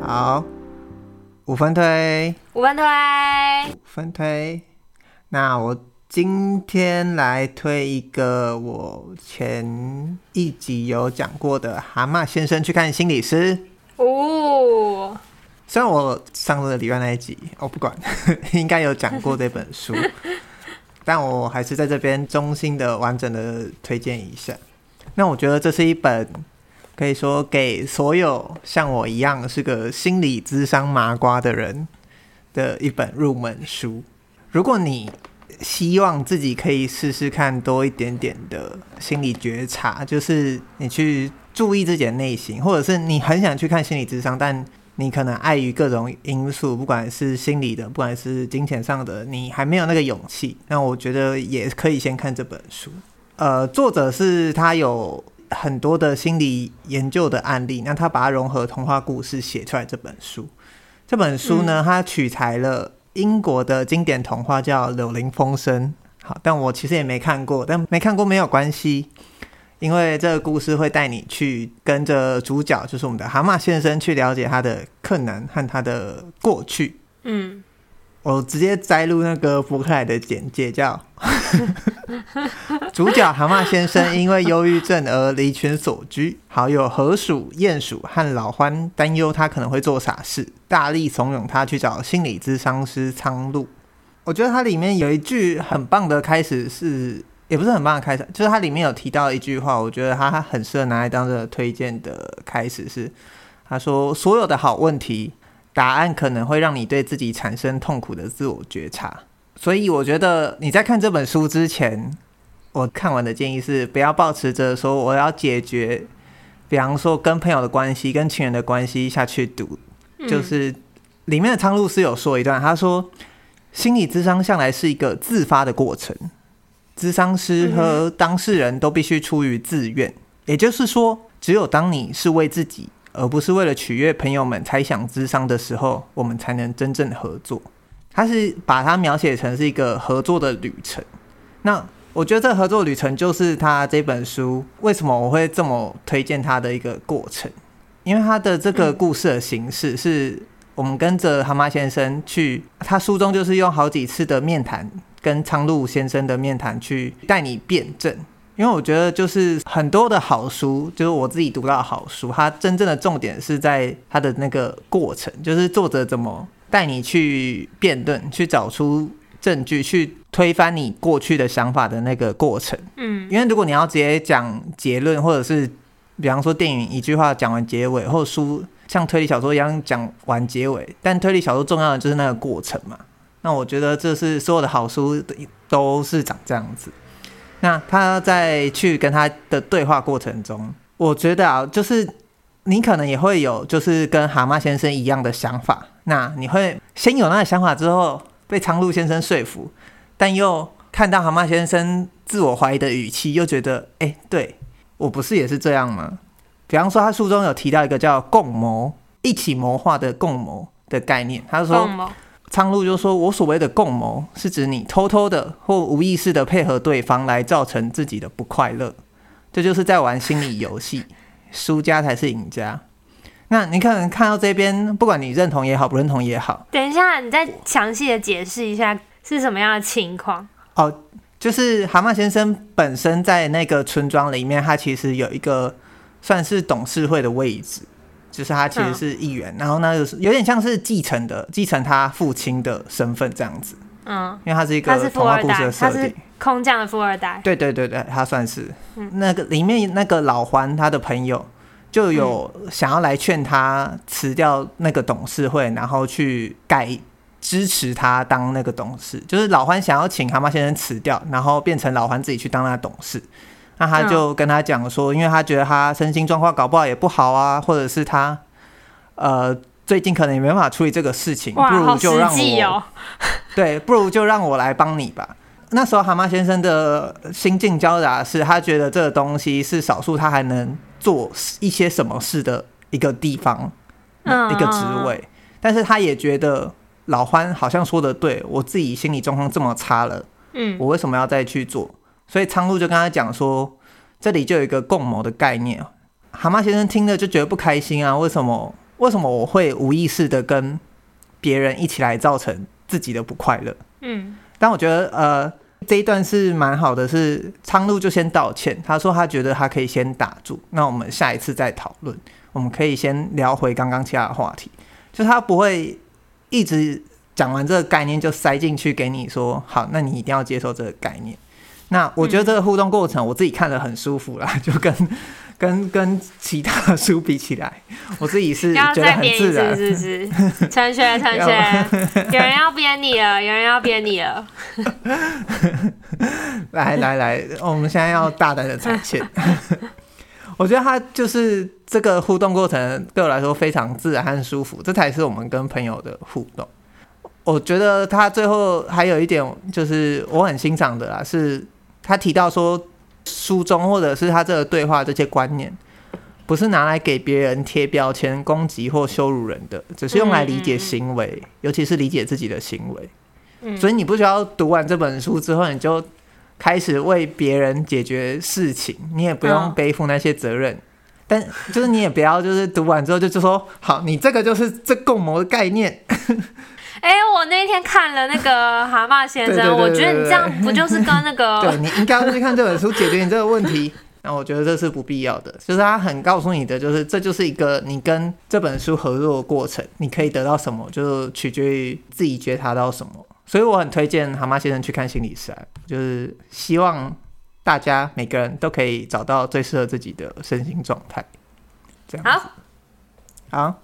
好，五分推，五分推，五分推。那我今天来推一个我前一集有讲过的《蛤蟆先生去看心理师》哦。虽然我上个礼拜那一集，我不管，应该有讲过这本书，但我还是在这边衷心的、完整的推荐一下。那我觉得这是一本。可以说给所有像我一样是个心理智商麻瓜的人的一本入门书。如果你希望自己可以试试看多一点点的心理觉察，就是你去注意自己的内心，或者是你很想去看心理智商，但你可能碍于各种因素，不管是心理的，不管是金钱上的，你还没有那个勇气。那我觉得也可以先看这本书。呃，作者是他有。很多的心理研究的案例，那他把它融合童话故事写出来这本书。这本书呢，它取材了英国的经典童话叫《柳林风声》。好，但我其实也没看过，但没看过没有关系，因为这个故事会带你去跟着主角，就是我们的蛤蟆先生，去了解他的困难和他的过去。嗯。我直接摘录那个福克莱的简介，叫主角蛤蟆先生因为忧郁症而离群所居，好友河鼠、鼹鼠和老獾担忧他可能会做傻事，大力怂恿他去找心理咨商师苍鹭。我觉得它里面有一句很棒的开始是，也不是很棒的开始，就是它里面有提到一句话，我觉得它很适合拿来当这个推荐的开始是，他说所有的好问题。答案可能会让你对自己产生痛苦的自我觉察，所以我觉得你在看这本书之前，我看完的建议是不要抱持着说我要解决，比方说跟朋友的关系、跟亲人的关系下去读。就是里面的苍鹭是有说一段，他说心理咨商向来是一个自发的过程，咨商师和当事人都必须出于自愿，也就是说，只有当你是为自己。而不是为了取悦朋友们才想智商的时候，我们才能真正合作。他是把它描写成是一个合作的旅程。那我觉得这合作旅程就是他这本书为什么我会这么推荐他的一个过程，因为他的这个故事的形式是我们跟着蛤蟆先生去，他书中就是用好几次的面谈跟苍鹭先生的面谈去带你辩证。因为我觉得，就是很多的好书，就是我自己读到的好书，它真正的重点是在它的那个过程，就是作者怎么带你去辩论，去找出证据，去推翻你过去的想法的那个过程。嗯，因为如果你要直接讲结论，或者是比方说电影一句话讲完结尾，或者书像推理小说一样讲完结尾，但推理小说重要的就是那个过程嘛。那我觉得这是所有的好书都是长这样子。那他在去跟他的对话过程中，我觉得啊，就是你可能也会有，就是跟蛤蟆先生一样的想法。那你会先有那个想法之后，被苍鹭先生说服，但又看到蛤蟆先生自我怀疑的语气，又觉得，哎，对，我不是也是这样吗？比方说，他书中有提到一个叫共谋，一起谋划的共谋的概念，他说。苍鹭就说：“我所谓的共谋，是指你偷偷的或无意识的配合对方，来造成自己的不快乐。这就是在玩心理游戏，输家才是赢家。那你可能看到这边，不管你认同也好，不认同也好，等一下，你再详细的解释一下是什么样的情况？哦，就是蛤蟆先生本身在那个村庄里面，他其实有一个算是董事会的位置。”就是他其实是议员，嗯、然后呢，就是有点像是继承的，继承他父亲的身份这样子。嗯，因为他是一个童话故事的设定，空降的富二代。对对对对，他算是。嗯、那个里面那个老环，他的朋友就有想要来劝他辞掉那个董事会，然后去改支持他当那个董事。就是老欢想要请蛤蟆先生辞掉，然后变成老欢自己去当那个董事。那他就跟他讲说，因为他觉得他身心状况搞不好也不好啊，或者是他呃最近可能也没办法处理这个事情，不如就让我 对，不如就让我来帮你吧。那时候蛤蟆先生的心境交杂是，他觉得这个东西是少数他还能做一些什么事的一个地方，一个职位，但是他也觉得老欢好像说的对，我自己心理状况这么差了，嗯，我为什么要再去做？所以苍鹭就跟他讲说，这里就有一个共谋的概念。蛤蟆先生听了就觉得不开心啊，为什么？为什么我会无意识的跟别人一起来造成自己的不快乐？嗯，但我觉得呃这一段是蛮好的，是苍鹭就先道歉，他说他觉得他可以先打住，那我们下一次再讨论，我们可以先聊回刚刚其他的话题，就他不会一直讲完这个概念就塞进去给你说，好，那你一定要接受这个概念。那我觉得这个互动过程我自己看得很舒服啦，就跟。跟跟其他书比起来，我自己是 觉得很自然。是是是，陈学陈学，有人要编你了，有人要编你了。来来来，我们现在要大胆的展现。我觉得他就是这个互动过程对我来说非常自然和舒服，这才是我们跟朋友的互动。我觉得他最后还有一点就是我很欣赏的啦，是他提到说。书中或者是他这个对话这些观念，不是拿来给别人贴标签、攻击或羞辱人的，只是用来理解行为，尤其是理解自己的行为。所以你不需要读完这本书之后，你就开始为别人解决事情，你也不用背负那些责任。但 就是你也不要就是读完之后就就说好，你这个就是这共谋的概念。哎、欸，我那天看了那个 蛤蟆先生，我觉得你这样不就是跟那个？对，你应该要去看这本书，解决你这个问题。那我觉得这是不必要的，就是他很告诉你的，就是这就是一个你跟这本书合作的过程，你可以得到什么，就取决于自己觉察到什么。所以我很推荐蛤蟆先生去看心理师，就是希望大家每个人都可以找到最适合自己的身心状态。这样。好，好。